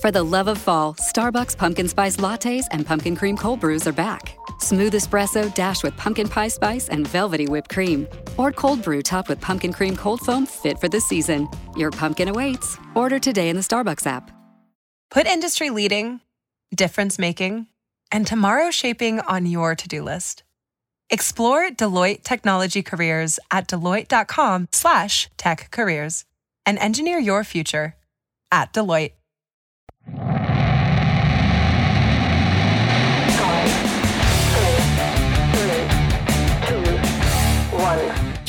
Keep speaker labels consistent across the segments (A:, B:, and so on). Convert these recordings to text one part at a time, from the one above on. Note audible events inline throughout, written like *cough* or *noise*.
A: For the love of fall, Starbucks pumpkin spice lattes and pumpkin cream cold brews are back. Smooth espresso dashed with pumpkin pie spice and velvety whipped cream. Or cold brew topped with pumpkin cream cold foam fit for the season. Your pumpkin awaits. Order today in the Starbucks app.
B: Put industry leading, difference making, and tomorrow shaping on your to do list. Explore Deloitte Technology Careers at deloitte.com slash tech careers and engineer your future at Deloitte.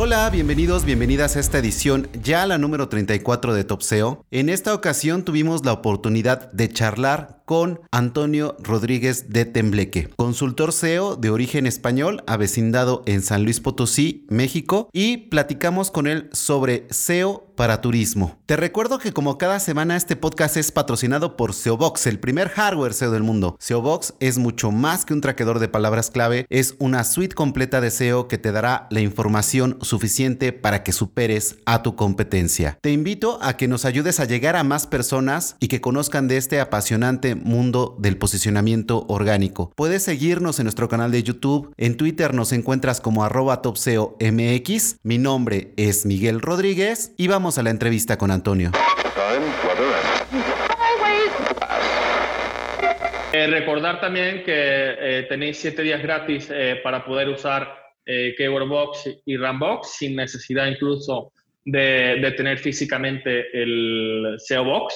C: Hola, bienvenidos, bienvenidas a esta edición, ya la número 34 de Top SEO. En esta ocasión tuvimos la oportunidad de charlar con Antonio Rodríguez de Tembleque, consultor SEO de origen español, avecindado en San Luis Potosí, México, y platicamos con él sobre SEO para turismo. Te recuerdo que como cada semana este podcast es patrocinado por SEObox, el primer hardware SEO del mundo. SEObox es mucho más que un traquedor de palabras clave, es una suite completa de SEO que te dará la información suficiente para que superes a tu competencia. Te invito a que nos ayudes a llegar a más personas y que conozcan de este apasionante mundo del posicionamiento orgánico. Puedes seguirnos en nuestro canal de YouTube. En Twitter nos encuentras como arroba topseomx. Mi nombre es Miguel Rodríguez y vamos a la entrevista con Antonio.
D: Eh, recordar también que eh, tenéis siete días gratis eh, para poder usar Keywordbox y Rambox sin necesidad incluso de, de tener físicamente el SEO Box.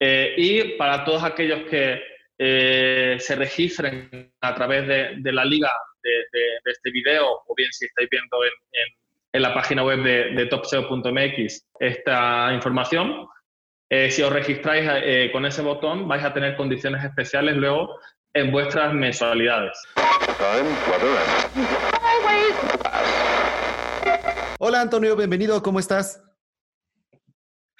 D: Eh, y para todos aquellos que eh, se registren a través de, la liga de, este video, o bien si estáis viendo en, la página web de, topseo.mx esta información, eh, si os registráis con ese botón vais a tener condiciones especiales luego en vuestras mensualidades.
C: Hola Antonio, bienvenido, ¿cómo estás?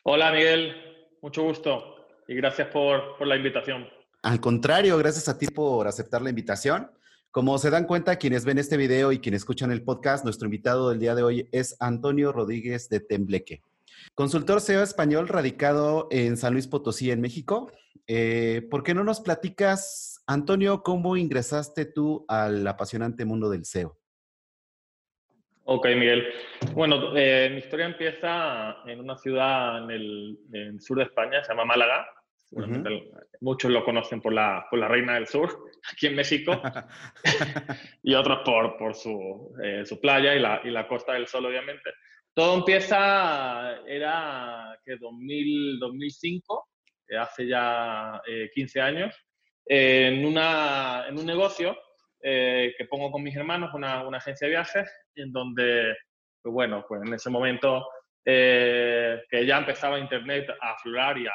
D: Hola Miguel, mucho gusto y gracias por, la invitación.
C: Al contrario, gracias a ti por aceptar la invitación. Como se dan cuenta quienes ven este video y quienes escuchan el podcast, nuestro invitado del día de hoy es Antonio Rodríguez de Tembleque, consultor SEO español radicado en San Luis Potosí, en México. Eh, ¿Por qué no nos platicas, Antonio, cómo ingresaste tú al apasionante mundo del SEO?
D: Ok, Miguel. Bueno, eh, mi historia empieza en una ciudad en el, en el, sur de España, se llama Málaga, muchos lo conocen por la, por la Reina del Sur, *laughs* aquí en México, *laughs* y otros por, por su, eh, su, playa y la, y la Costa del Sol, obviamente. Todo empieza, era que 2000, 2005, eh, hace ya 15 eh, en, una, en un negocio que pongo con mis hermanos, una, una, agencia de viajes, en donde, pues bueno, pues en ese momento que ya empezaba Internet a aflorar y a,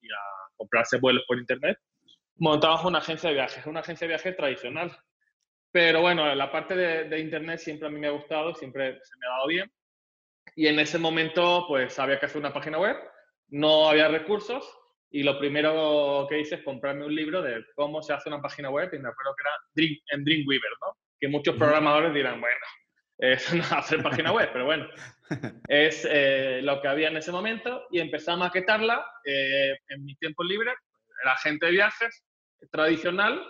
D: y a comprarse vuelos por internet, montamos una agencia de viajes, una agencia de viajes tradicional. Pero bueno, la parte de, internet siempre a mí me ha gustado, siempre se me ha dado bien. Y en ese momento, pues había que hacer una página web, no había recursos y lo primero que hice es comprarme un libro de cómo se hace una página web y me acuerdo que era Dream, en Dreamweaver, ¿no? Que muchos programadores dirán, bueno, *laughs* es no hacer página web, pero bueno, *laughs* es eh, lo que había en ese momento y empecé a maquetarla eh, en mi tiempo libre. Era gente de viajes tradicional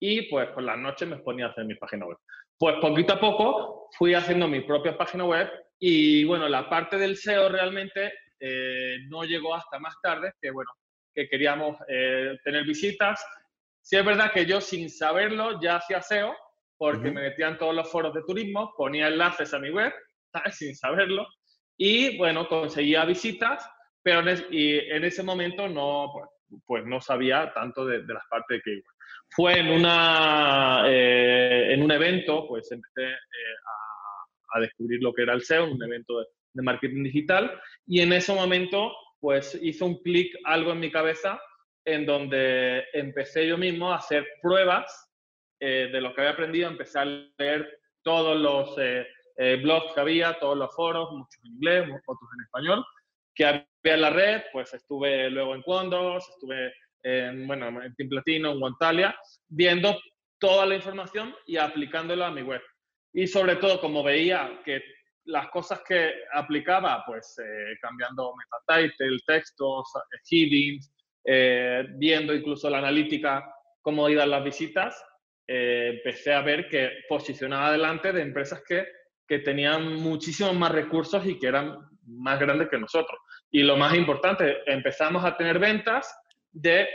D: y pues por las noches me ponía a hacer mi página web. Pues poquito a poco fui haciendo mi propia página web y bueno, la parte del SEO realmente eh, no llegó hasta más tarde, que bueno, que queríamos tener visitas. Sí es verdad que yo sin saberlo ya hacía SEO, porque me metían todos los foros de turismo, ponía enlaces a mi web, *laughs* sin saberlo, y bueno, conseguía visitas, pero en, y en ese momento no, pues, pues, no sabía tanto de, las partes de que Fue en, una, eh, en un evento, pues empecé eh, a, a, descubrir lo que era el SEO, un evento de, de marketing digital, y en ese momento pues hizo un clic algo en mi cabeza en donde empecé yo mismo a hacer pruebas eh, de lo que había aprendido, empecé a leer todos los eh, eh, blogs que había, todos los foros, muchos en inglés, otros en español, que había en la red, pues estuve luego en Condos, estuve en, bueno, en Team Platino, en Guantalia, viendo toda la información y aplicándola a mi web. Y sobre todo, como veía que las cosas que aplicaba, pues eh, cambiando meta title, textos, headings, eh, viendo incluso la analítica, cómo iban las visitas, eh, empecé a ver que posicionaba adelante de empresas que, que tenían muchísimos más recursos y que eran más grandes que nosotros. Y lo más importante, empezamos a tener ventas de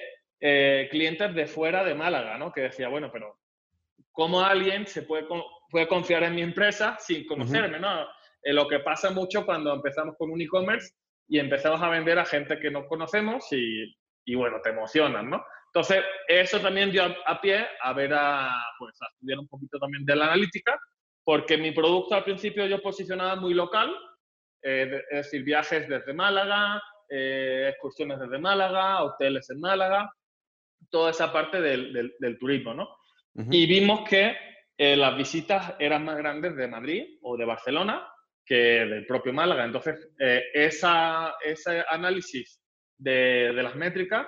D: clientes de fuera de Málaga, ¿no? Que decía, bueno, pero ¿cómo alguien se puede, puede confiar en mi empresa sin conocerme, ¿no? Eh, lo que pasa mucho cuando empezamos con un e-commerce y empezamos a vender a gente que no conocemos y, y bueno, te emocionan, ¿no? Entonces, eso también dio a, pie a ver a, pues, a estudiar un poquito también de la analítica, porque mi producto al principio yo posicionaba muy local, eh, es decir, viajes desde Málaga, eh, excursiones desde Málaga, hoteles en Málaga, toda esa parte del, del, turismo, ¿no? Y vimos que las visitas eran más grandes de Madrid o de Barcelona que del propio Málaga. Entonces, eh, esa, ese análisis de, de, las métricas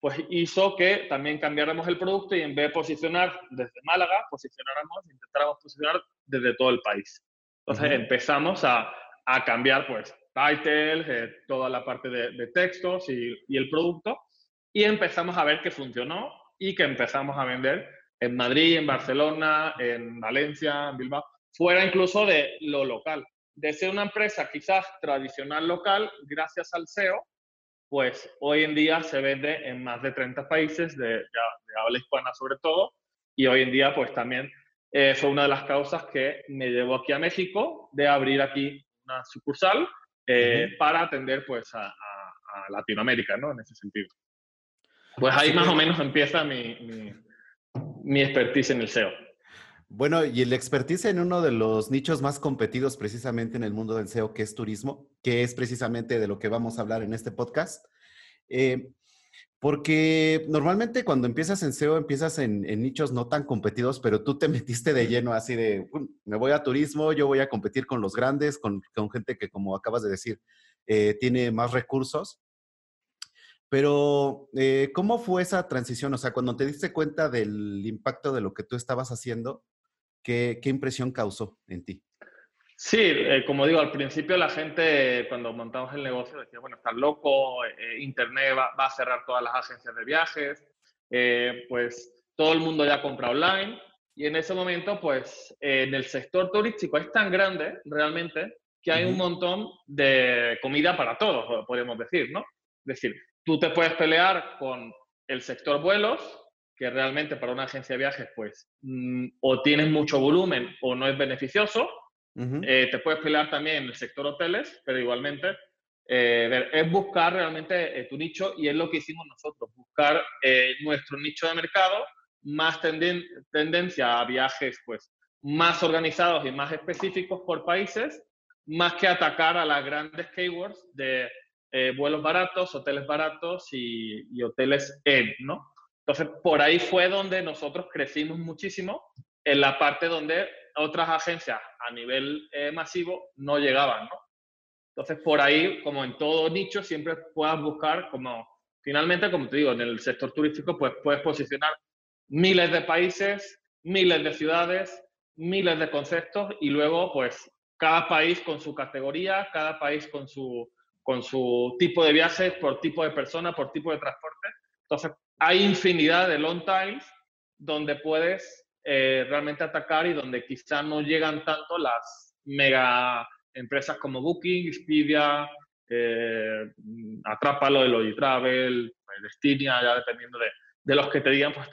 D: pues hizo que también cambiáramos el producto y en vez de posicionar desde Málaga, posicionáramos, intentáramos posicionar desde todo el país. Entonces empezamos a, a, cambiar pues titles, eh, toda la parte de, de textos y, y, el producto y empezamos a ver que funcionó y que empezamos a vender en Madrid, en Barcelona, en Valencia, en Bilbao, fuera incluso de lo local de ser una empresa quizás tradicional local, gracias al SEO, pues hoy en día se vende en más de 30 países de, de, habla hispana sobre todo, y hoy en día pues también eh, fue una de las causas que me llevó aquí a México de abrir aquí una sucursal eh, para atender pues a, Latinoamérica, ¿no? En ese sentido. Pues ahí más o menos empieza mi, mi, mi expertise en el SEO.
C: Bueno, y el expertise en uno de los nichos más competidos precisamente en el mundo del SEO, que es turismo, que es precisamente de lo que vamos a hablar en este podcast. Eh, porque normalmente cuando empiezas en SEO empiezas en, nichos no tan competidos, pero tú te *laughs* metiste de lleno así de, me voy a turismo, yo voy a competir con los grandes, con, gente que, como acabas de decir, eh, tiene más recursos. Pero, eh, ¿cómo fue esa transición? O sea, cuando te diste cuenta del impacto de lo que tú estabas haciendo, ¿Qué, impresión causó en ti?
D: Sí, eh, como digo, al principio la gente cuando montamos el negocio decía, bueno, estás loco, eh, eh, Internet va, a cerrar todas las agencias de viajes, pues todo el mundo ya compra online y en ese momento, pues en el sector turístico es tan grande realmente que hay un montón de comida para todos, podemos decir, ¿no? Es decir, tú te puedes pelear con el sector vuelos, que realmente para una agencia de viajes, pues, mm, o tienes mucho volumen o no es beneficioso. Eh, te puedes pelear también en el sector hoteles, pero igualmente eh, es buscar realmente eh, tu nicho y es lo que hicimos nosotros, buscar nuestro nicho de mercado, más tendencia a viajes pues, más organizados y más específicos por países, más que atacar a las grandes keywords de vuelos baratos, hoteles baratos y, y hoteles en, ¿no? Entonces, por ahí fue donde nosotros crecimos muchísimo, en la parte donde otras agencias a nivel eh, masivo no llegaban, ¿no? Entonces, por ahí, como en todo nicho, siempre puedas buscar como, finalmente, como te digo, en el sector turístico, pues puedes posicionar miles de países, miles de ciudades, miles de conceptos y luego, pues, cada país con su categoría, cada país con su, con su tipo de viajes, por tipo de persona, por tipo de transporte. Entonces, hay infinidad de long times donde puedes eh, realmente atacar y donde quizá no llegan tanto las mega empresas como Booking, Expedia, eh, Atrápalo, Eloy Travel, Destinia, ya dependiendo de, de, los que te digan, pues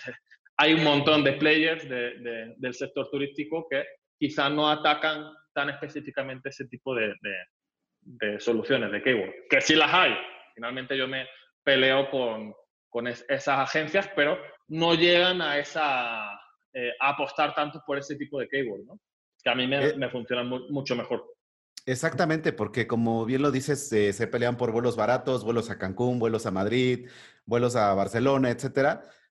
D: hay un montón de players de, del sector turístico que quizá no atacan tan específicamente ese tipo de, de soluciones, de keyword, que sí las hay. Finalmente yo me peleo con, con esas agencias, pero no llegan a, esa, eh, apostar tanto por ese tipo de keyword, ¿no? que a mí me, eh, funcionan mucho mejor.
C: Exactamente, porque como bien lo dices, se pelean por vuelos baratos, vuelos a Cancún, vuelos a Madrid, vuelos a Barcelona, etcétera.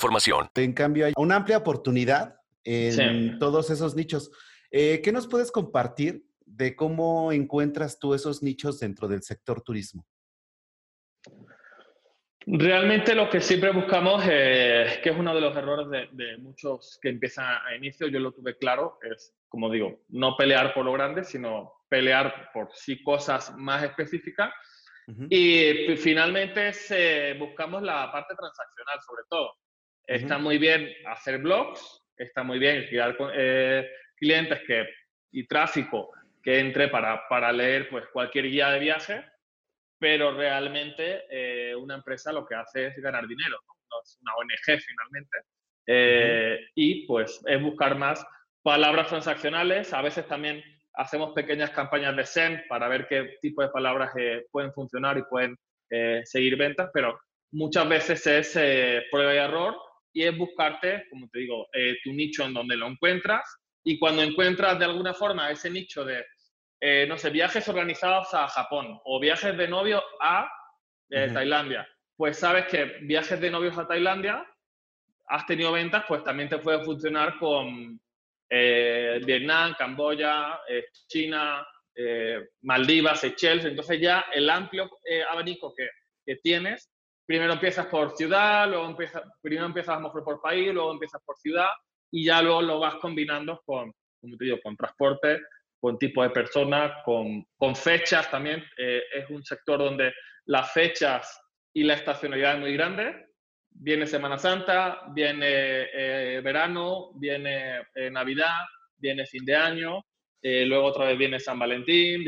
E: información.
C: En cambio, hay una amplia oportunidad en todos esos nichos. Eh, ¿Qué nos puedes compartir de cómo encuentras tú esos nichos dentro del sector turismo?
D: Realmente lo que siempre buscamos, eh, que es uno de los errores de, muchos que empiezan a inicio, yo lo tuve claro, es, como digo, no pelear por lo grande, sino pelear por sí cosas más específicas. Y finalmente buscamos la parte transaccional, sobre todo. Está muy bien hacer blogs, está muy bien crear eh, clientes que, y tráfico que entre para, para leer pues, cualquier guía de viaje, pero realmente eh, una empresa lo que hace es ganar dinero, no, es una ONG finalmente. Eh, y pues es buscar más palabras transaccionales, a veces también hacemos pequeñas campañas de SEM para ver qué tipo de palabras pueden funcionar y pueden seguir ventas, pero muchas veces es prueba y error y es buscarte, como te digo, eh, tu nicho en donde lo encuentras y cuando encuentras de alguna forma ese nicho de, eh, no sé, viajes organizados a Japón o viajes de novio a eh, Tailandia, pues sabes que viajes de novios a Tailandia, has tenido ventas, pues también te puede funcionar con Vietnam, Camboya, China, Maldivas, Seychelles, entonces ya el amplio abanico que, que tienes primero empiezas por ciudad, luego empiezas, primero empiezas por país, luego empiezas por ciudad y ya luego lo vas combinando con, como te digo, con transporte, con tipo de personas, con, fechas también. Eh, es un sector donde las fechas y la estacionalidad es muy grande. Viene Semana Santa, viene eh, verano, viene eh, Navidad, viene fin de año, luego otra vez viene San Valentín,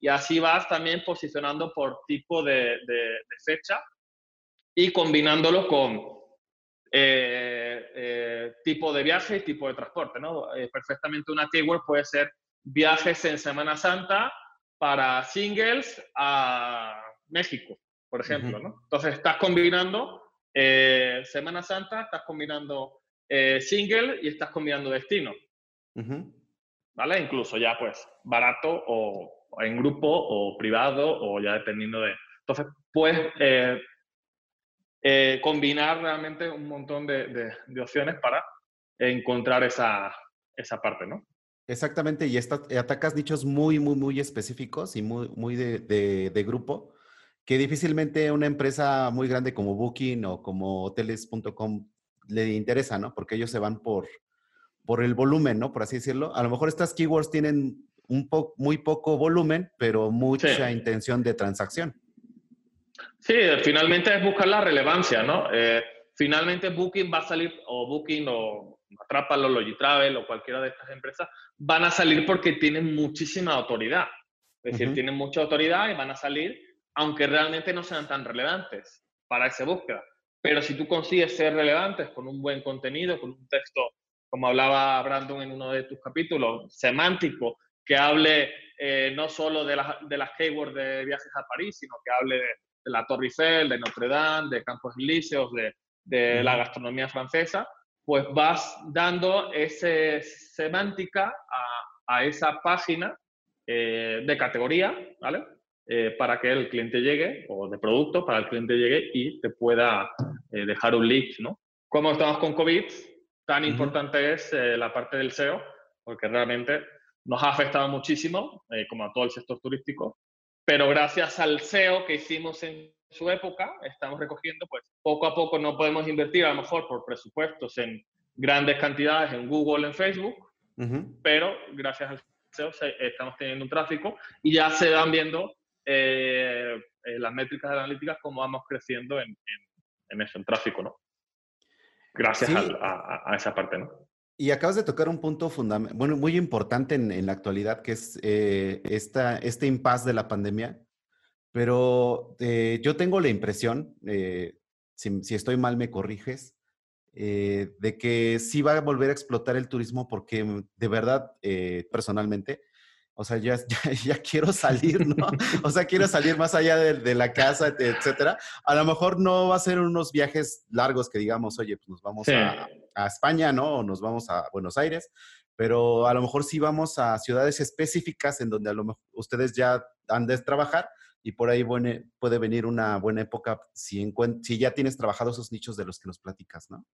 D: y así vas también posicionando por tipo de fecha y combinándolo con eh, eh, tipo de viaje y tipo de transporte. ¿no? Eh, perfectamente una keyword puede ser viajes en Semana Santa para singles a México, por ejemplo. ¿no? Entonces estás combinando Semana Santa, estás combinando single y estás combinando destino. ¿Vale? Incluso ya pues barato o, o, en grupo o privado o ya dependiendo de... Entonces puedes eh, combinar realmente un montón de, opciones para encontrar esa, esa, parte, ¿no?
C: Exactamente, y atacas nichos muy, muy, muy específicos y muy, muy de, de, grupo, que difícilmente una empresa muy grande como Booking o como hoteles.com le interesa, ¿no? Porque ellos se van por, por el volumen, ¿no? Por así decirlo. A lo mejor estas keywords tienen un po muy poco volumen, pero mucha intención de transacción.
D: Sí, finalmente es buscar la relevancia, ¿no? Eh, finalmente Booking va a salir, o Booking, o Atrápalo, Logitravel, o cualquiera de estas empresas, van a salir porque tienen muchísima autoridad. Es decir, tienen mucha autoridad y van a salir, aunque realmente no sean tan relevantes para esa búsqueda. Pero si tú consigues ser relevantes con un buen contenido, con un texto, como hablaba Brandon en uno de tus capítulos, semántico, que hable eh, no solo de, de las keywords de viajes a París, sino que hable de de la Torre Eiffel, de Notre Dame, de Campos Elíseos, de, de la gastronomía francesa, pues vas dando esa semántica a, a, esa página eh, de categoría, ¿vale? Eh, para que el cliente llegue, o de producto, para el cliente llegue y te pueda eh, dejar un lead, ¿no? Como estamos con COVID, tan importante es la parte del SEO, porque realmente nos ha afectado muchísimo, como a todo el sector turístico, pero gracias al SEO que hicimos en su época, estamos recogiendo, pues poco a poco no podemos invertir a lo mejor por presupuestos en grandes cantidades en Google, en Facebook, pero gracias al SEO estamos teniendo un tráfico y ya se van viendo eh, eh, las métricas analíticas cómo vamos creciendo en, en, eso, en tráfico, ¿no? Gracias a, a esa parte, ¿no?
C: Y acabas de tocar un punto fundamental, bueno, muy importante en, la actualidad, que es eh, esta, este impasse de la pandemia. Pero eh, yo tengo la impresión, eh, si, estoy mal me corriges, eh, de que sí va a volver a explotar el turismo porque mm, de verdad, eh, personalmente, o sea, ya, *laughs* ya, quiero salir, ¿no? *laughs* O sea, quiero salir más allá de, la casa, etcétera. A lo mejor no va a ser unos viajes largos que digamos, oye, pues nos vamos a, a, España, ¿no? O nos vamos a Buenos Aires, pero a lo mejor sí vamos a ciudades específicas en donde a lo mejor ustedes ya han de trabajar y por ahí puede venir una buena época si, ya tienes trabajado esos nichos de los que nos platicas, ¿no?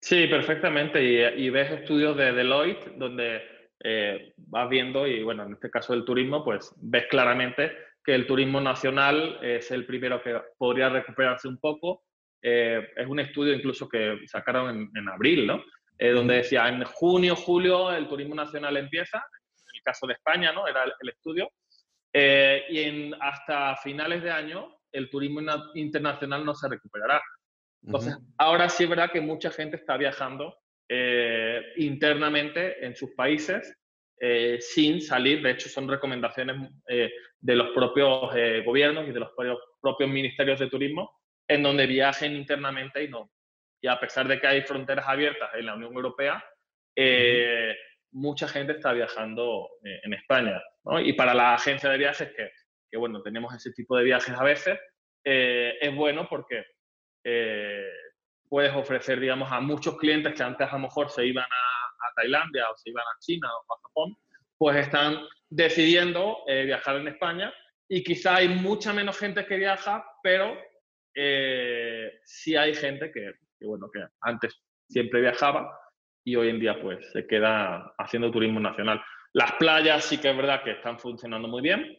D: Sí, perfectamente. Y, ves estudios de Deloitte donde eh, vas viendo, y bueno, en este caso del turismo, pues ves claramente que el turismo nacional es el primero que podría recuperarse un poco. Eh, es un estudio incluso que sacaron en, abril, ¿no? Eh, donde decía en junio, julio el turismo nacional empieza, en el caso de España, ¿no? Era el estudio, eh, y en, hasta finales de año el turismo internacional no se recuperará. Entonces, ahora sí es verdad que mucha gente está viajando internamente en sus países eh, sin salir. De hecho, son recomendaciones de los propios gobiernos y de los propios ministerios de turismo en donde viajen internamente y no. Y a pesar de que hay fronteras abiertas en la Unión Europea, mucha gente está viajando eh, en España. Y para la agencia de viajes, que, que, bueno, tenemos ese tipo de viajes a veces, eh, es bueno porque eh, puedes ofrecer, digamos, a muchos clientes que antes a lo mejor se iban a, Tailandia o se iban a China o a Japón, pues están decidiendo viajar en España y quizá hay mucha menos gente que viaja, pero sí hay gente que, que, bueno, que antes siempre viajaba y hoy en día pues se queda haciendo turismo nacional. Las playas sí que es verdad que están funcionando muy bien.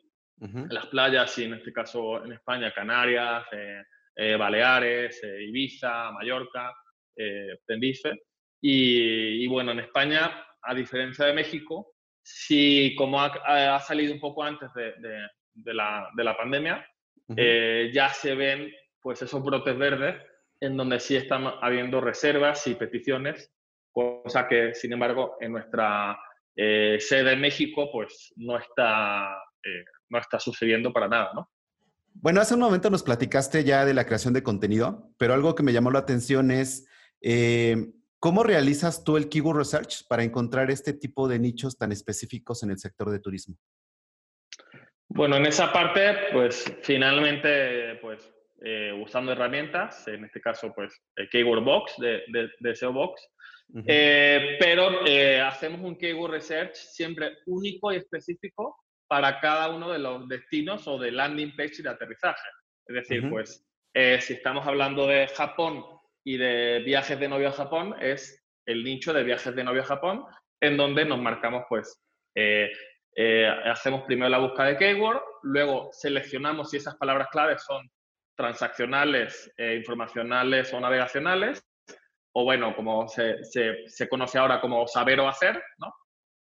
D: Las playas, sí, en este caso en España, Canarias, eh, eh, Baleares, eh, Ibiza, Mallorca, Tenerife. Y, bueno, en España, a diferencia de México, sí, como ha, salido un poco antes de, de, la, de la, pandemia, ya se ven pues esos brotes verdes en donde sí están habiendo reservas y peticiones cosa que, sin embargo, en nuestra eh, sede en México, pues no está, eh, no está sucediendo para nada, ¿no?
C: Bueno, hace un momento nos platicaste ya de la creación de contenido, pero algo que me llamó la atención es eh, cómo realizas tú el keyword research para encontrar este tipo de nichos tan específicos en el sector de turismo.
D: Bueno, en esa parte, pues finalmente, pues usando herramientas, en este caso, pues el Keyword Box de, de, de SEO Box, eh, pero eh, hacemos un keyword research siempre único y específico para cada uno de los destinos o de landing page de aterrizaje. Es decir, pues eh, si estamos hablando de Japón y de viajes de novio a Japón, es el nicho de viajes de novio a Japón, en donde nos marcamos, pues, hacemos primero la búsqueda de keyword, luego seleccionamos si esas palabras claves son transaccionales, informacionales o navegacionales, o bueno, como se, se, conoce ahora como saber o hacer, ¿no?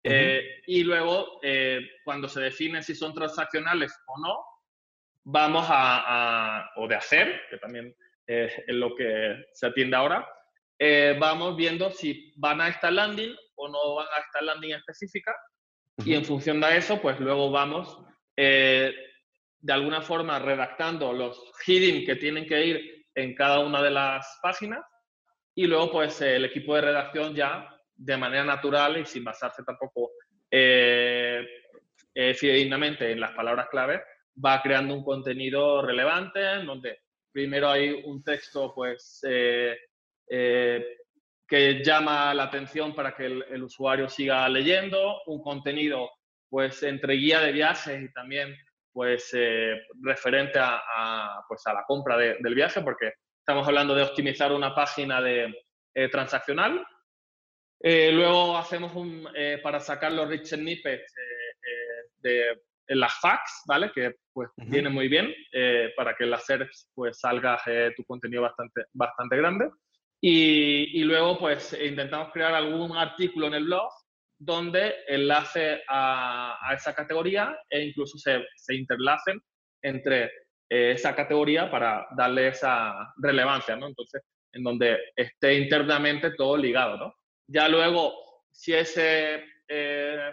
D: Eh, y luego, eh, cuando se define si son transaccionales o no, vamos a, o de hacer, que también es lo que se atiende ahora, eh, vamos viendo si van a esta landing o no van a esta landing específica, y en función de eso, pues luego vamos de alguna forma redactando los heading que tienen que ir en cada una de las páginas y luego, pues el equipo de redacción ya, de manera natural y sin basarse tampoco eh, eh, fidedignamente en las palabras clave, va creando un contenido relevante en donde primero hay un texto, pues, eh, que llama la atención para que el, usuario siga leyendo, un contenido, pues, entre guía de viajes y también, pues, referente a, pues, a la compra del viaje, porque Estamos hablando de optimizar una página de, eh, transaccional. Eh, luego hacemos un, eh, para sacar los rich snippets de, en las facts, ¿vale? Que pues viene muy bien para que en las SERPs pues salga tu contenido bastante, bastante grande. Y, y, luego pues intentamos crear algún artículo en el blog donde enlace a, a esa categoría e incluso se, se interlacen entre eh, esa categoría para darle esa relevancia, ¿no? Entonces, en donde esté internamente todo ligado, ¿no? Ya luego, si ese, eh,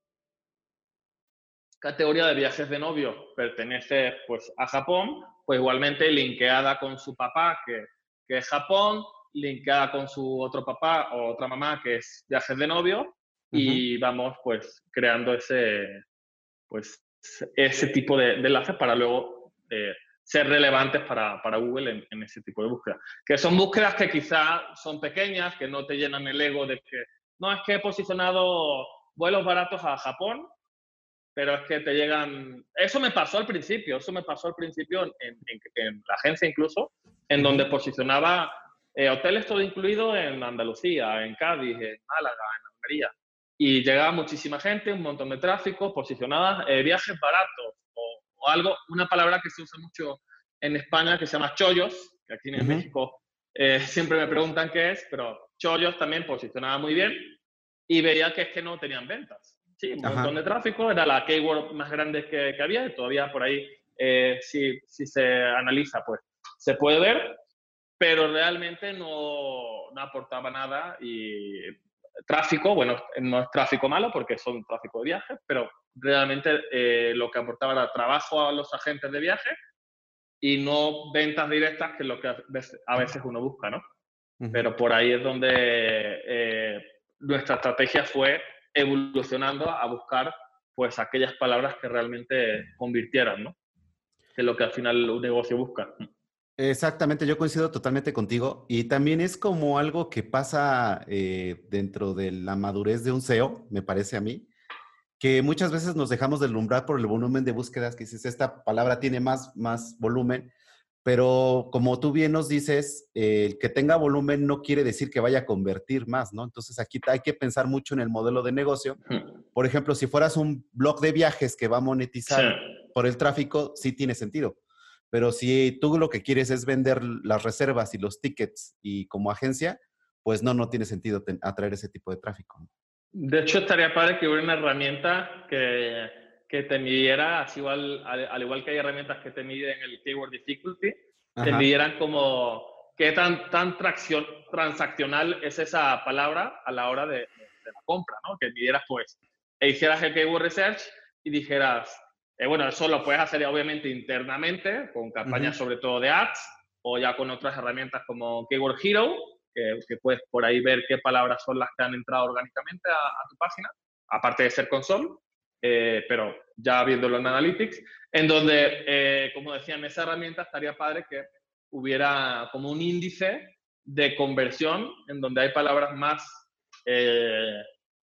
D: categoría de viajes de novio pertenece pues, a Japón, pues igualmente linkeada con su papá, que, que es Japón, linkeada con su otro papá o otra mamá, que es viajes de novio, y vamos pues creando ese, pues, ese tipo de, enlaces para luego eh, ser relevantes para, para Google en, en, ese tipo de búsqueda. Que son búsquedas que quizá son pequeñas, que no te llenan el ego de que, no, es que he posicionado vuelos baratos a Japón pero es que te llegan... Eso me pasó al principio, eso me pasó al principio en, la agencia incluso, en donde posicionaba eh, hoteles todo incluido en Andalucía, en Cádiz, en Málaga, en Almería. Y llegaba muchísima gente, un montón de tráfico, posicionadas eh, viajes baratos o, algo, una palabra que se usa mucho en España que se llama chollos, que aquí en México eh, *laughs* siempre me preguntan qué es, pero chollos también posicionaba muy bien y veía que es que no tenían ventas. Sí, un montón de tráfico, era la keyword más grande que, que había y todavía por ahí, eh, si, si, se analiza, pues se puede ver, pero realmente no, no, aportaba nada y tráfico, bueno, no es tráfico malo porque son tráfico de viaje, pero realmente eh, lo que aportaba era trabajo a los agentes de viaje y no ventas directas, que es lo que a veces uno busca, ¿no? Pero por ahí es donde eh, nuestra estrategia fue evolucionando a buscar pues aquellas palabras que realmente convirtieran, ¿no? Que lo que al final un negocio busca.
C: Exactamente, yo coincido totalmente contigo. Y también es como algo que pasa eh, dentro de la madurez de un SEO, me parece a mí, que muchas veces nos dejamos deslumbrar por el volumen de búsquedas, que dices, esta palabra tiene más, más volumen, pero como tú bien nos dices, el que tenga volumen no quiere decir que vaya a convertir más, ¿no? Entonces aquí hay que pensar mucho en el modelo de negocio. Por ejemplo, si fueras un blog de viajes que va a monetizar por el tráfico, sí tiene sentido. Pero si tú lo que quieres es vender las reservas y los tickets y como agencia, pues no, no tiene sentido atraer ese tipo de tráfico.
D: De hecho, estaría padre que hubiera una herramienta que que te midiera, así igual, al, igual que hay herramientas que te miden el keyword difficulty, te midieran como qué tan, tan tracción, transaccional es esa palabra a la hora de, la compra, ¿no? Que midieras, pues, e hicieras el keyword research y dijeras, eh, bueno, eso lo puedes hacer obviamente internamente, con campañas sobre todo de ads, o ya con otras herramientas como Keyword Hero, que, que, puedes por ahí ver qué palabras son las que han entrado orgánicamente a, a tu página, aparte de ser console. Eh, pero ya viéndolo en Analytics, en donde, eh, como decía, en esa herramienta estaría padre que hubiera como un índice de conversión en donde hay palabras más eh,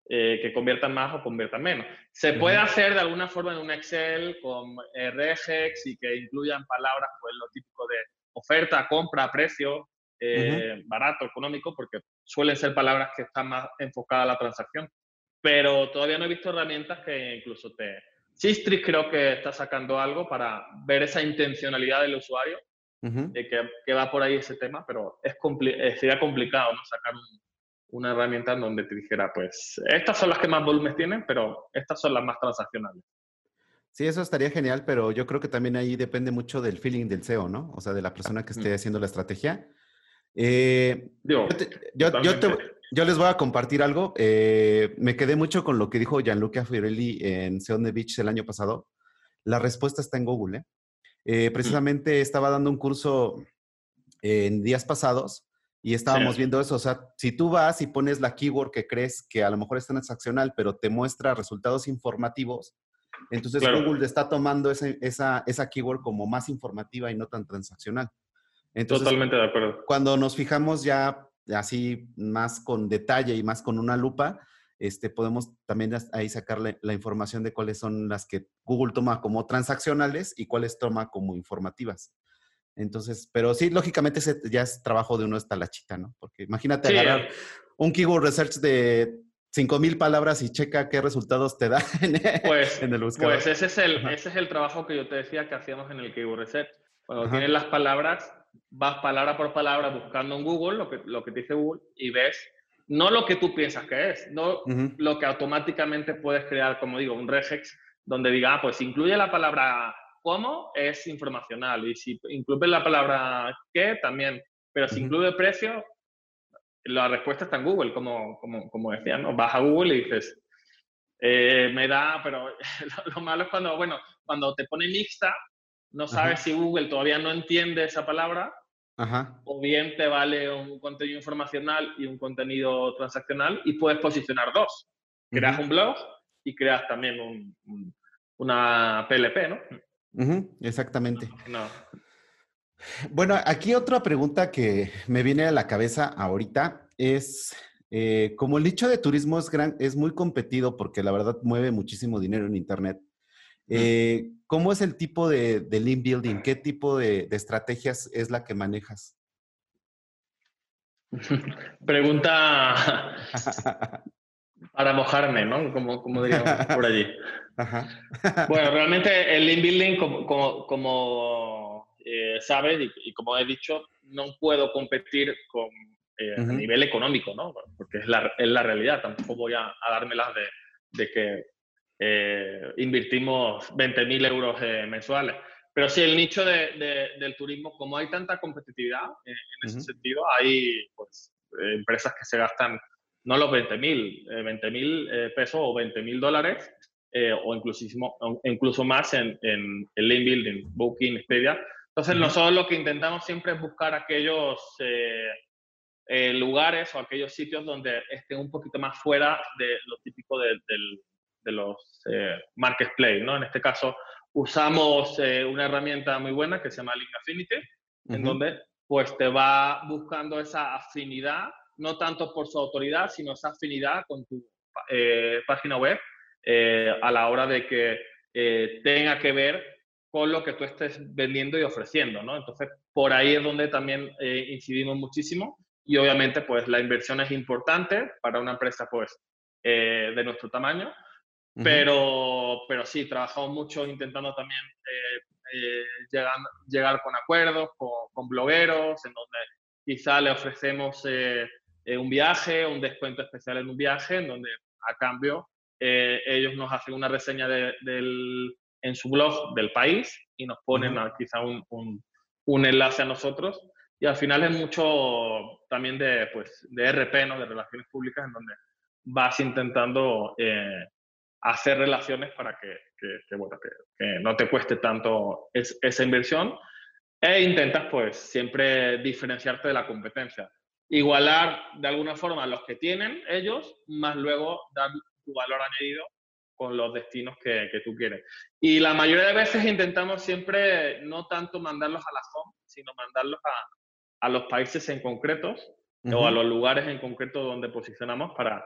D: que conviertan más o conviertan menos. Se puede hacer de alguna forma en un Excel con regex y que incluyan palabras, pues lo típico de oferta, compra, precio, barato, económico, porque suelen ser palabras que están más enfocadas a la transacción pero todavía no he visto herramientas que incluso te... Sistris creo que está sacando algo para ver esa intencionalidad del usuario, de que, que, va por ahí ese tema, pero es eh, sería complicado ¿no? sacar una herramienta en donde te dijera, pues, estas son las que más volúmenes tienen, pero estas son las más transaccionales.
C: Sí, eso estaría genial, pero yo creo que también ahí depende mucho del feeling del SEO, ¿no? O sea, de la persona que esté haciendo la estrategia. Eh, yo, yo, te, yo les voy a compartir algo. Eh, me quedé mucho con lo que dijo Gianluca Fiorelli en Seon Beach el año pasado. La respuesta está en Google. ¿eh? Eh, precisamente estaba dando un curso en días pasados y estábamos viendo eso. O sea, si tú vas y pones la keyword que crees que a lo mejor es transaccional, pero te muestra resultados informativos, entonces Google está tomando esa, esa keyword como más informativa y no tan transaccional.
D: Totalmente de acuerdo.
C: Cuando nos fijamos ya así más con detalle y más con una lupa, este, podemos también ahí sacar la, información de cuáles son las que Google toma como transaccionales y cuáles toma como informativas. Entonces, pero sí, lógicamente ese ya es trabajo de uno hasta la chita, ¿no? Porque imagínate agarrar un keyword research de 5000 palabras y checa qué resultados te da *laughs* en,
D: pues,
C: el buscador.
D: Pues ese es, el, ese es el trabajo que yo te decía que hacíamos en el Keyword Research. Cuando tienes las palabras, vas palabra por palabra buscando en Google lo que, lo que te dice Google y ves no lo que tú piensas que es, no lo que automáticamente puedes crear, como digo, un regex donde diga, ah, pues incluye la palabra cómo, es informacional, y si incluye la palabra qué, también, pero si incluye precio, la respuesta está en Google, como, como, como decía, ¿no? Vas a Google y dices, eh, me da, pero *laughs* lo, malo es cuando, bueno, cuando te pone mixta, no sabes si Google todavía no entiende esa palabra o bien te vale un contenido informacional y un contenido transaccional y puedes posicionar dos. Creas un blog y creas también un, una PLP,
C: ¿no? Exactamente. No. Bueno, aquí otra pregunta que me viene a la cabeza ahorita es, eh, como el nicho de turismo es, gran, es muy competido porque la verdad mueve muchísimo dinero en Internet, eh, ¿Cómo es el tipo de, de lean building? ¿Qué tipo de, estrategias es la que manejas? *laughs*
D: Pregunta *laughs* para mojarme, ¿no? Como, como diríamos *laughs* por allí. bueno, realmente el lean building, como, como, eh, sabes y, como he dicho, no puedo competir con, eh, a nivel económico, ¿no? Porque es la, es la realidad. Tampoco voy a, a dármelas de, de que eh, invertimos 20.000 euros eh, mensuales. Pero sí, el nicho del turismo, como hay tanta competitividad eh, en ese sentido, hay pues, empresas que se gastan no los 20.000, 20.000 pesos o 20.000 dólares, o incluso, incluso más en, en, el lane building, Booking, Expedia. Entonces, nosotros lo que intentamos siempre es buscar aquellos lugares o aquellos sitios donde estén un poquito más fuera de lo típico del, de los eh, marketplace, ¿no? En este caso, usamos eh, una herramienta muy buena que se llama Link Affinity, en donde pues te va buscando esa afinidad, no tanto por su autoridad, sino esa afinidad con tu eh, página web a la hora de que tenga que ver con lo que tú estés vendiendo y ofreciendo, ¿no? Entonces, por ahí es donde también incidimos muchísimo y obviamente pues la inversión es importante para una empresa pues de nuestro tamaño, pero, pero sí, trabajamos mucho intentando también eh, eh, llegar, llegar, con acuerdos con, con, blogueros, en donde quizá le ofrecemos eh, un viaje, un descuento especial en un viaje, en donde a cambio ellos nos hacen una reseña de, del, en su blog del país y nos ponen quizá un, un, un, enlace a nosotros. Y al final es mucho también de, pues, de RP, ¿no? de relaciones públicas, en donde vas intentando hacer relaciones para que, que, bueno, que, no te cueste tanto esa inversión e intentas pues siempre diferenciarte de la competencia. Igualar de alguna forma los que tienen ellos, más luego dar tu valor añadido con los destinos que, que, tú quieres. Y la mayoría de veces intentamos siempre no tanto mandarlos a la home, sino mandarlos a, a los países en concretos o a los lugares en concreto donde posicionamos para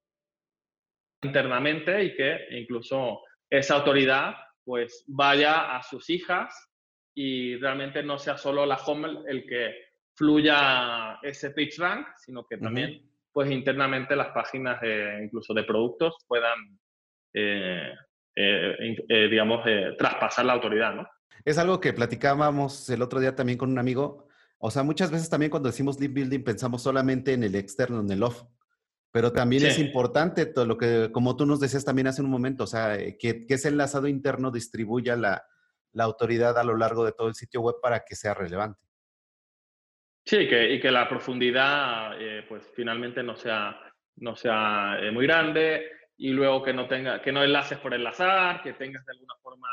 D: internamente y que incluso esa autoridad pues vaya a sus hijas y realmente no sea solo la home el que fluya ese pitch rank, sino que también pues internamente las páginas incluso de productos puedan eh, eh, eh, digamos traspasar la autoridad, ¿no?
C: Es algo que platicábamos el otro día también con un amigo. O sea, muchas veces también cuando decimos lead building pensamos solamente en el externo, en el off. Pero también es importante todo lo que, como tú nos decías también hace un momento, o sea, eh, que, ese enlazado interno distribuya la, autoridad a lo largo de todo el sitio web para que sea relevante.
D: Sí, que, y que la profundidad, eh, pues finalmente no sea, no sea eh, muy grande y luego que no, tenga, que no enlaces por enlazar, que tengas de alguna forma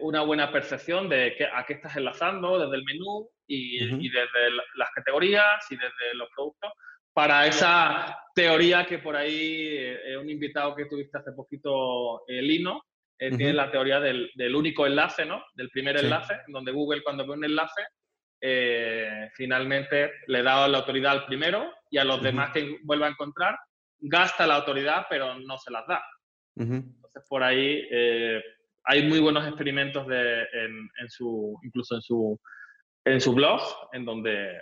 D: una buena percepción de que, a qué estás enlazando desde el menú y, y desde las categorías y desde los productos para esa teoría que por ahí eh, un invitado que tuviste hace poquito, Lino, tiene la teoría del, del, único enlace, ¿no? Del primer enlace, donde Google cuando ve un enlace, finalmente le da la autoridad al primero y a los demás que vuelva a encontrar, gasta la autoridad, pero no se las da. Entonces, por ahí hay muy buenos experimentos de, en, su, incluso en su, en su blog, en donde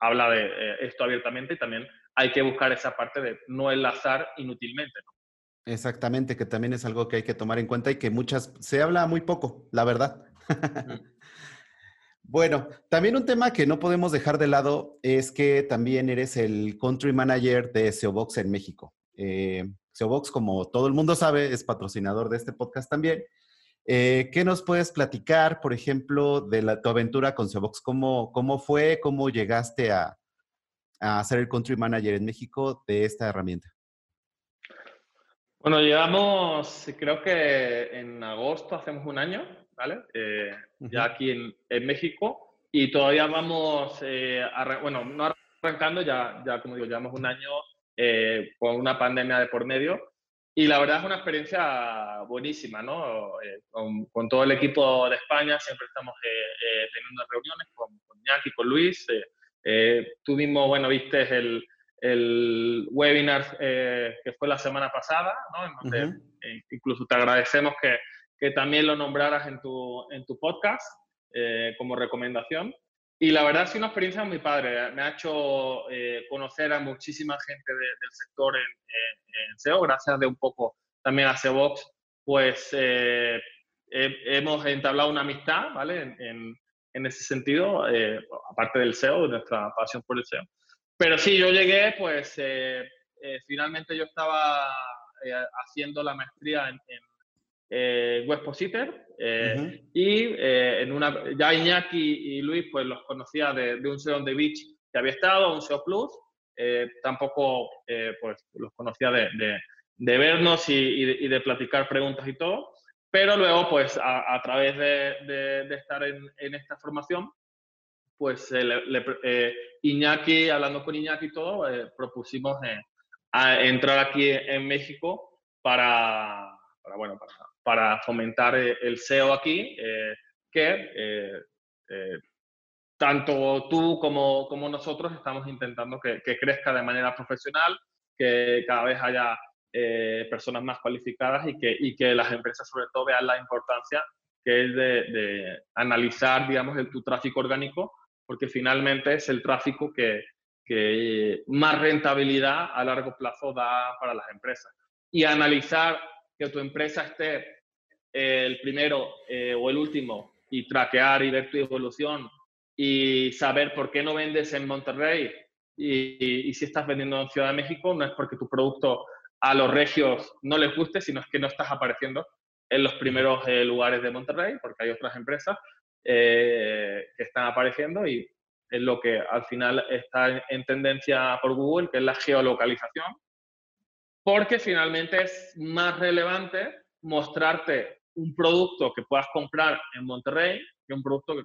D: habla de eh, esto abiertamente y también hay que buscar esa parte de no enlazar inútilmente.
C: Exactamente, que también es algo que hay que tomar en cuenta y que muchas, se habla muy poco, la verdad. *laughs* bueno, también un tema que no podemos dejar de lado es que también eres el country manager de SEObox en México. Eh, SEObox, como todo el mundo sabe, es patrocinador de este podcast también. Eh, ¿Qué nos puedes platicar, por ejemplo, de la, tu aventura con SEObox? ¿Cómo, ¿Cómo fue? ¿Cómo llegaste a, a ser el country manager en México de esta herramienta?
D: Bueno, llevamos, creo que en agosto hacemos un año, ¿vale? Eh, ya aquí en, en, México y todavía vamos, eh, bueno, no arrancando, ya, ya como digo, llevamos un año eh, con una pandemia de por medio. Y la verdad es una experiencia buenísima, ¿no? Eh, con, todo el equipo de España siempre estamos eh, teniendo reuniones con, con Iñaki, con Luis. tú mismo, bueno, viste el, el webinar que fue la semana pasada, ¿no? incluso te agradecemos que, que, también lo nombraras en tu, en tu podcast como recomendación. Y la verdad ha sido una experiencia muy padre. Me ha hecho eh, conocer a muchísima gente del sector en, SEO, gracias de un poco también a SEObox, pues eh, hemos entablado una amistad, ¿vale? En, en ese sentido, eh, aparte del SEO, de nuestra pasión por el SEO. Pero sí, yo llegué, pues finalmente yo estaba haciendo la maestría en, eh, Webpositor eh, y eh, en una, ya Iñaki y Luis pues los conocía de, un SEO on the Beach que había estado, un SEO Plus, eh, tampoco pues los conocía de, de, vernos y, de, platicar preguntas y todo, pero luego pues a, través de, estar en, en, esta formación pues Iñaki, hablando con Iñaki y todo, propusimos a entrar aquí en México para, para, bueno, para para fomentar eh, el SEO aquí, eh, que eh, tanto tú como, como, nosotros estamos intentando que, crezca de manera profesional, que cada vez haya personas más cualificadas y que, y que las empresas sobre todo vean la importancia que es de, analizar, digamos, el, tu tráfico orgánico, porque finalmente es el tráfico que, que más rentabilidad a largo plazo da para las empresas. Y analizar que tu empresa esté el primero eh, o el último y traquear y ver tu evolución y saber por qué no vendes en Monterrey. Y, si estás vendiendo en Ciudad de México, no es porque tu producto a los regios no les guste, sino es que no estás apareciendo en los primeros eh, lugares de Monterrey, porque hay otras empresas eh, que están apareciendo y es lo que al final está en tendencia por Google, que es la geolocalización, porque finalmente es más relevante mostrarte un producto que puedas comprar en Monterrey que un producto que,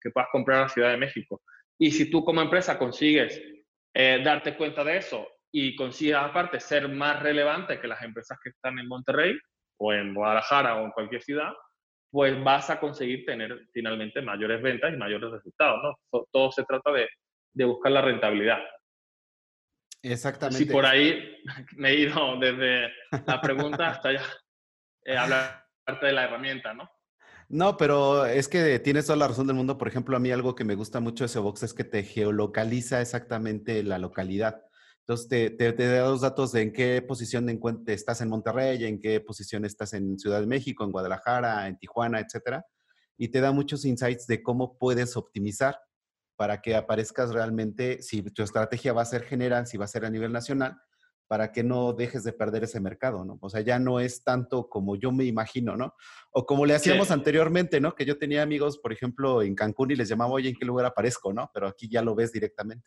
D: que puedas comprar en la Ciudad de México. Y si tú como empresa consigues eh, darte cuenta de eso y consigues aparte ser más relevante que las empresas que están en Monterrey o en Guadalajara o en cualquier ciudad, pues vas a conseguir tener finalmente mayores ventas y mayores resultados. ¿no? Todo se trata de, de buscar la rentabilidad.
C: Exactamente.
D: Si por ahí *laughs* me he ido desde la pregunta hasta ya eh, hablar parte de la herramienta, ¿no?
C: No, pero es que tienes toda la razón del mundo. Por ejemplo, a mí algo que me gusta mucho de SEObox es que te geolocaliza exactamente la localidad. Entonces, te, te, da los datos de en qué posición estás en Monterrey, en qué posición estás en Ciudad de México, en Guadalajara, en Tijuana, etcétera. Y te da muchos insights de cómo puedes optimizar para que aparezcas realmente, si tu estrategia va a ser general, si va a ser a nivel nacional, para que no dejes de perder ese mercado, ¿no? O sea, ya no es tanto como yo me imagino, ¿no? O como le hacíamos anteriormente, ¿no? Que yo tenía amigos, por ejemplo, en Cancún y les llamaba, oye, ¿en qué lugar aparezco, no? Pero aquí ya lo ves directamente.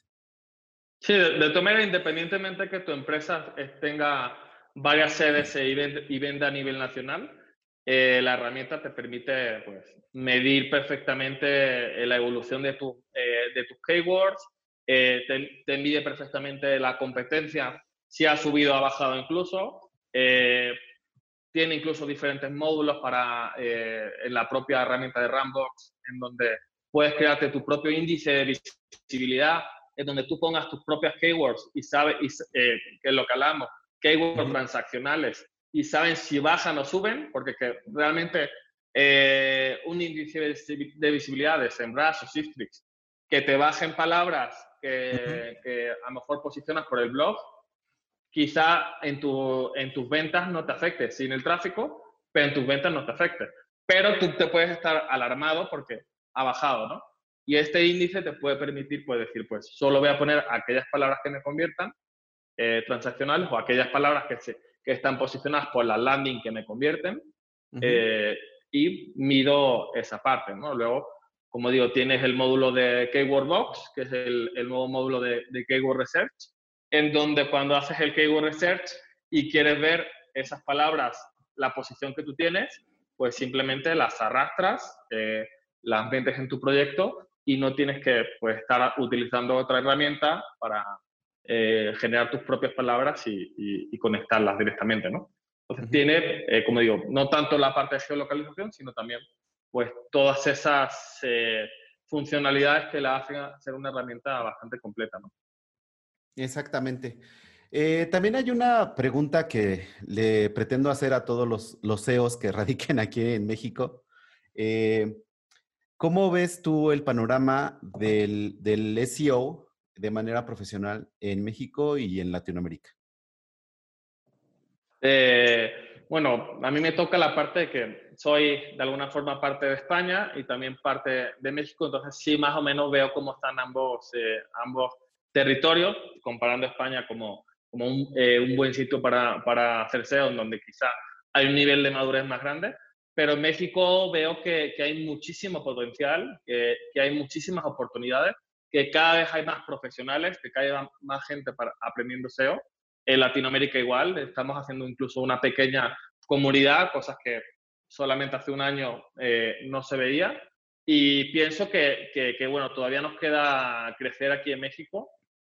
D: Sí, de, de manera, independientemente que tu empresa tenga varias sedes y venda a nivel nacional, eh, la herramienta te permite pues, medir perfectamente eh, la evolución de, tu, eh, de tus keywords, eh, te, mide perfectamente la competencia, si ha subido o ha bajado incluso. Eh, tiene incluso diferentes módulos para eh, en la propia herramienta de Rambox, en donde puedes crearte tu propio índice de visibilidad, en donde tú pongas tus propias keywords y sabes, y, que es lo que hablamos, keywords transaccionales, y saben si bajan o suben, porque que realmente un índice de, visibilidad de SEMrush o Sistrix que te bajen palabras que, a lo mejor posicionas por el blog, quizá en, tu, en tus ventas no te afecte, sin el tráfico, pero en tus ventas no te afecte. Pero tú te puedes estar alarmado porque ha bajado, ¿no? Y este índice te puede permitir, pues decir, pues solo voy a poner aquellas palabras que me conviertan eh, transaccionales o aquellas palabras que, se, que están posicionadas por la landing que me convierten eh, y mido esa parte, ¿no? Luego como digo, tienes el módulo de Keyword Box, que es el, nuevo módulo de, Keyword Research, en donde cuando haces el Keyword Research y quieres ver esas palabras, la posición que tú tienes, pues simplemente las arrastras, eh, las vendes en tu proyecto y no tienes que pues, estar utilizando otra herramienta para eh, generar tus propias palabras y, conectarlas directamente, ¿no? Entonces tiene, eh, como digo, no tanto la parte de geolocalización, sino también pues todas esas funcionalidades que la hacen ser una herramienta bastante completa, ¿no?
C: Exactamente. Eh, también hay una pregunta que le pretendo hacer a todos los, los CEOs que *laughs* radiquen aquí en México. Eh, ¿Cómo ves tú el panorama del, del SEO de manera profesional en México y en Latinoamérica?
D: bueno, a mí me toca la parte de que soy de alguna forma parte de España y también parte de México, entonces sí más o menos veo cómo están ambos, eh, ambos territorios, comparando España como, como un, eh, un buen sitio para, para hacer SEO, donde quizá hay un nivel de madurez más grande, pero en México veo que, que hay muchísimo potencial, que, que, hay muchísimas oportunidades, que cada vez hay más profesionales, que cada vez hay más gente para, aprendiendo SEO. En Latinoamérica igual, estamos haciendo incluso una pequeña comunidad, cosas que solamente hace un año eh, no se veía. Y pienso que, que, bueno, todavía nos queda crecer aquí en México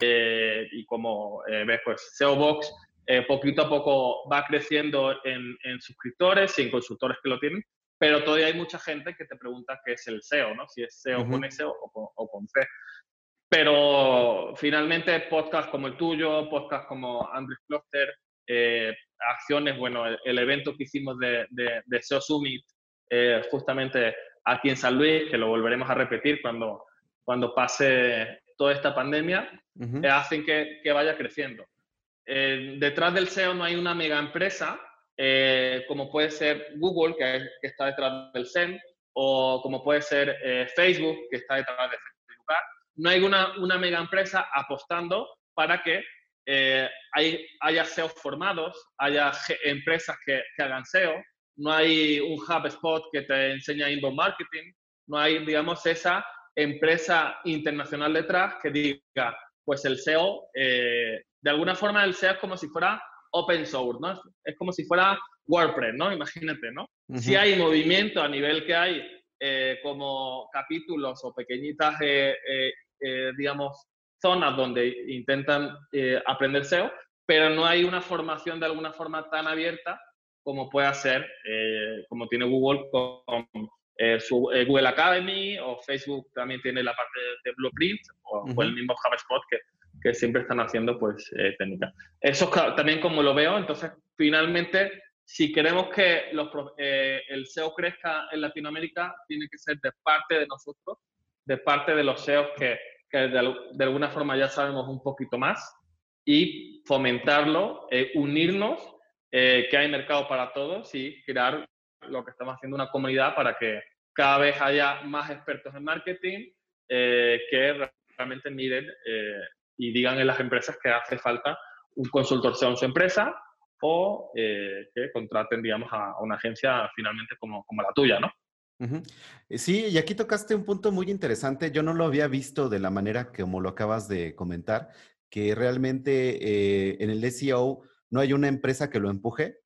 D: eh, y como eh, ves, pues SEO Box eh, poquito a poco va creciendo en, suscriptores y en consultores que lo tienen, pero todavía hay mucha gente que te pregunta qué es el SEO, ¿no? Si es SEO con SEO o con, C. Pero finalmente podcasts como el tuyo, podcasts como Andrew Cluster, acciones, bueno, el, evento que hicimos de, de, de SEO Summit justamente aquí en San Luis, que lo volveremos a repetir cuando, cuando pase toda esta pandemia, eh, hacen que, que, vaya creciendo. Eh, detrás del SEO no hay una mega empresa, eh, como puede ser Google, que, está detrás del SEM, o como puede ser Facebook, que está detrás de Facebook. No hay una, una mega empresa apostando para que hay, haya SEO formados, haya empresas que, que hagan SEO, no hay un HubSpot que te enseña inbound marketing, no hay, digamos, esa empresa internacional detrás que diga, pues el SEO, eh, de alguna forma el SEO es como si fuera open source, ¿no? Es como si fuera WordPress, ¿no? Imagínate, ¿no? Si hay movimiento a nivel que hay eh, como capítulos o pequeñitas, eh, digamos, zonas donde intentan aprender SEO, pero no hay una formación de alguna forma tan abierta como pueda ser, como tiene Google con eh, su, eh, Google Academy o Facebook también tiene la parte de, Blueprint o, el mismo HubSpot que, que siempre están haciendo pues eh, técnicas. Eso también como lo veo, entonces finalmente si queremos que los, el SEO crezca en Latinoamérica tiene que ser de parte de nosotros, de parte de los SEOs que, que de, de, alguna forma ya sabemos un poquito más y fomentarlo, unirnos, que hay mercado para todos y crear lo que estamos haciendo una comunidad para que cada vez haya más expertos en marketing eh, que realmente miren y digan en las empresas que hace falta un consultor sea en su empresa o que contraten, digamos, a, una agencia finalmente como, como la tuya, ¿no?
C: Sí, y aquí tocaste un punto muy interesante. Yo no lo había visto de la manera como lo acabas de comentar, que realmente en el SEO no hay una empresa que lo empuje,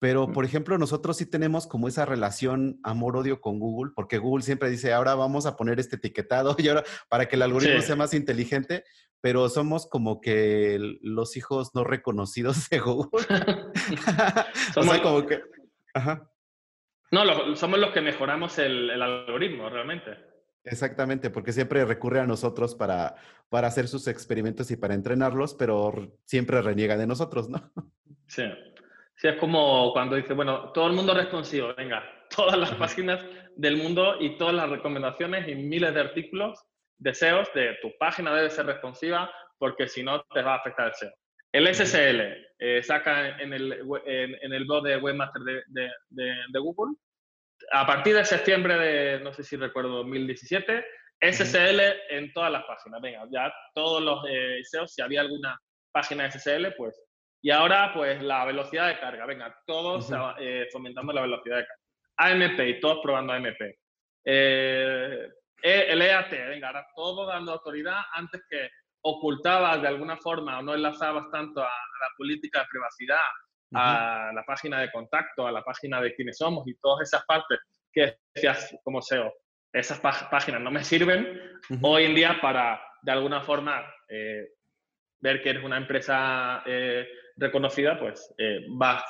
C: pero, por ejemplo, nosotros sí tenemos como esa relación amor-odio con Google, porque Google siempre dice, ahora vamos a poner este etiquetado *laughs* y ahora para que el algoritmo sea más inteligente, pero somos como que los hijos no reconocidos de Google. *laughs* *laughs*
D: somos como que... No, somos los que mejoramos el, el, algoritmo realmente.
C: Exactamente, porque siempre recurre a nosotros para, para hacer sus experimentos y para entrenarlos, pero siempre reniega de nosotros, ¿no?
D: Sí. Sí, es como cuando dice, bueno, todo el mundo responsivo, venga, *laughs* todas las páginas del mundo y todas las recomendaciones y miles de artículos, deseos de tu página debe ser responsiva porque si no te va a afectar el SEO. El SSL eh, saca en el, en, el blog de Webmaster de, de, de, Google, a partir de septiembre de, no sé si recuerdo, 2017, SSL en todas las páginas. Venga, ya todos los eh, SEOs, si había alguna página SSL, pues y ahora, pues la velocidad de carga. Venga, todos eh, fomentando la velocidad de carga. AMP todos probando AMP. Eh, el EAT, venga, ahora todo dando autoridad antes que ocultabas de alguna forma o no enlazabas tanto a, la política de privacidad, a la página de contacto, a la página de quiénes somos y todas esas partes que decías como SEO, esas páginas no me sirven hoy en día para de alguna forma eh, ver que eres una empresa eh, reconocida, pues eh, vas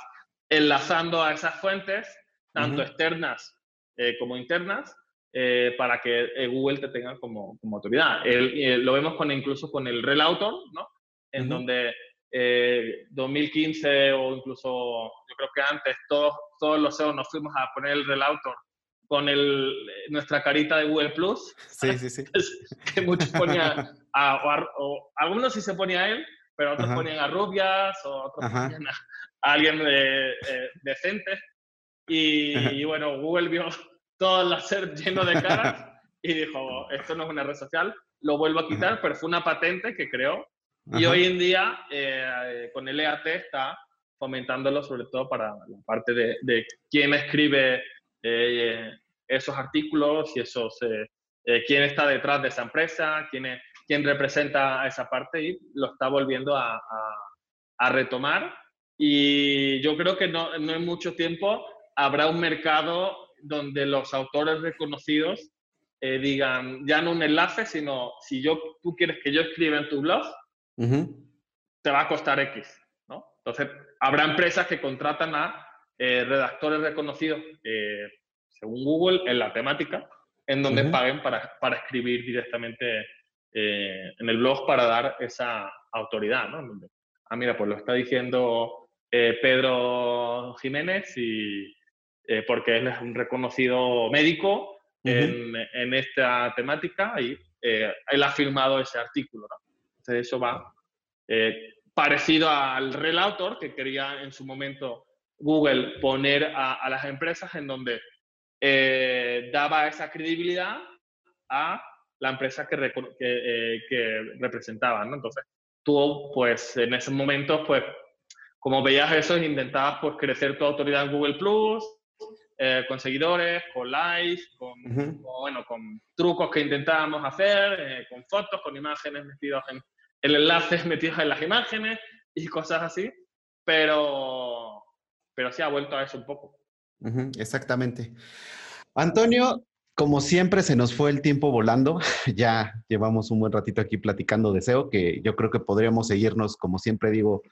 D: enlazando a esas fuentes, tanto externas eh, como internas, eh, para que Google te tenga como, como autoridad. lo vemos con, incluso con el Relautor, ¿no? En donde 2015 o incluso yo creo que antes todos, todos los SEO nos fuimos a poner el Relautor con el, nuestra carita de Google Plus.
C: Sí, sí, sí. *laughs*
D: que muchos ponían, o, algunos sí se ponía él, pero otros ponían a rubias o otros ponían a, alguien de, decente. Y, bueno, Google vio todo el láser lleno de caras y dijo, esto no es una red social, lo vuelvo a quitar, pero fue una patente que creó. Y hoy en día, eh, con el EAT está fomentándolo sobre todo para la parte de, de quién escribe eh, esos artículos y esos, eh, quién está detrás de esa empresa, quién es, quien representa a esa parte y lo está volviendo a, retomar. Y yo creo que no, no, en mucho tiempo habrá un mercado donde los autores reconocidos eh, digan, ya no un enlace, sino si yo, tú quieres que yo escriba en tu blog, te va a costar X. ¿no? Entonces, habrá empresas que contratan a eh, redactores reconocidos, eh, según Google, en la temática, en donde paguen para, para escribir directamente eh, en el blog para dar esa autoridad, ¿no? Ah, mira, pues lo está diciendo eh, Pedro Jiménez y eh, porque él es un reconocido médico en, en, esta temática y él ha firmado ese artículo, ¿no? Entonces eso va parecido al relator que quería en su momento Google poner a, a las empresas en donde daba esa credibilidad a la empresa que, eh, que, representaban, ¿no? Entonces, tú, pues, en ese momento, pues, como veías eso, intentabas, pues, crecer tu autoridad en Google+, Plus, eh, con seguidores, con likes, con, bueno, con trucos que intentábamos hacer, eh, con fotos, con imágenes metidos en, el enlace *laughs* metidos en las imágenes y cosas así, pero, pero sí ha vuelto a eso un poco.
C: exactamente. Antonio, como siempre, se nos fue el tiempo volando. *laughs* Ya llevamos un buen ratito aquí platicando de SEO, que yo creo que podríamos seguirnos, como siempre digo,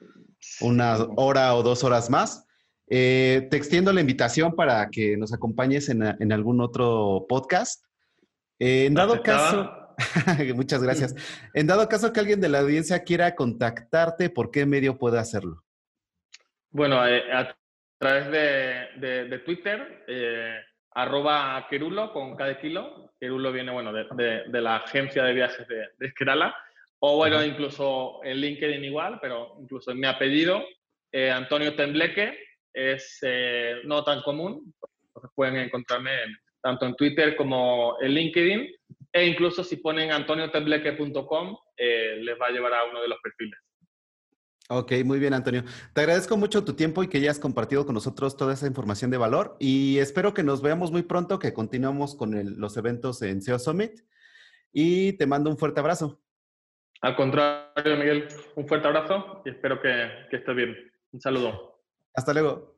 C: una hora o dos horas más. Eh, te extiendo la invitación para que nos acompañes en, algún otro podcast. Eh, en dado caso, *laughs* muchas gracias. En dado caso que alguien de la audiencia quiera contactarte, ¿por qué medio puede hacerlo?
D: Bueno, eh, a través de, de Twitter arroba Querulo con cada kilo. Querulo viene, bueno, de, de, la agencia de viajes de, de Esquerala. O bueno, incluso en LinkedIn igual, pero incluso en mi apellido, eh, Antonio Tembleque, es eh, no tan común. Entonces pueden encontrarme tanto en Twitter como en LinkedIn. E incluso si ponen antoniotebleque.com, eh, les va a llevar a uno de los perfiles.
C: Ok, muy bien, Antonio. Te agradezco mucho tu tiempo y que hayas compartido con nosotros toda esa información de valor y espero que nos veamos muy pronto, que continuemos con los eventos en SEO Summit y te mando un fuerte abrazo.
D: Al contrario, Miguel, un fuerte abrazo y espero que, que estés bien. Un saludo.
C: Hasta luego.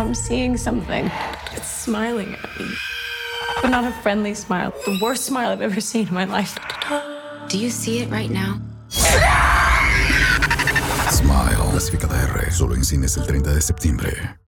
F: I'm seeing something. It's smiling at me. But not a friendly smile. The worst smile I've ever seen in my life.
G: Do you see it right now?
H: Smile, clasificada R, solo en cines el 30 de septiembre.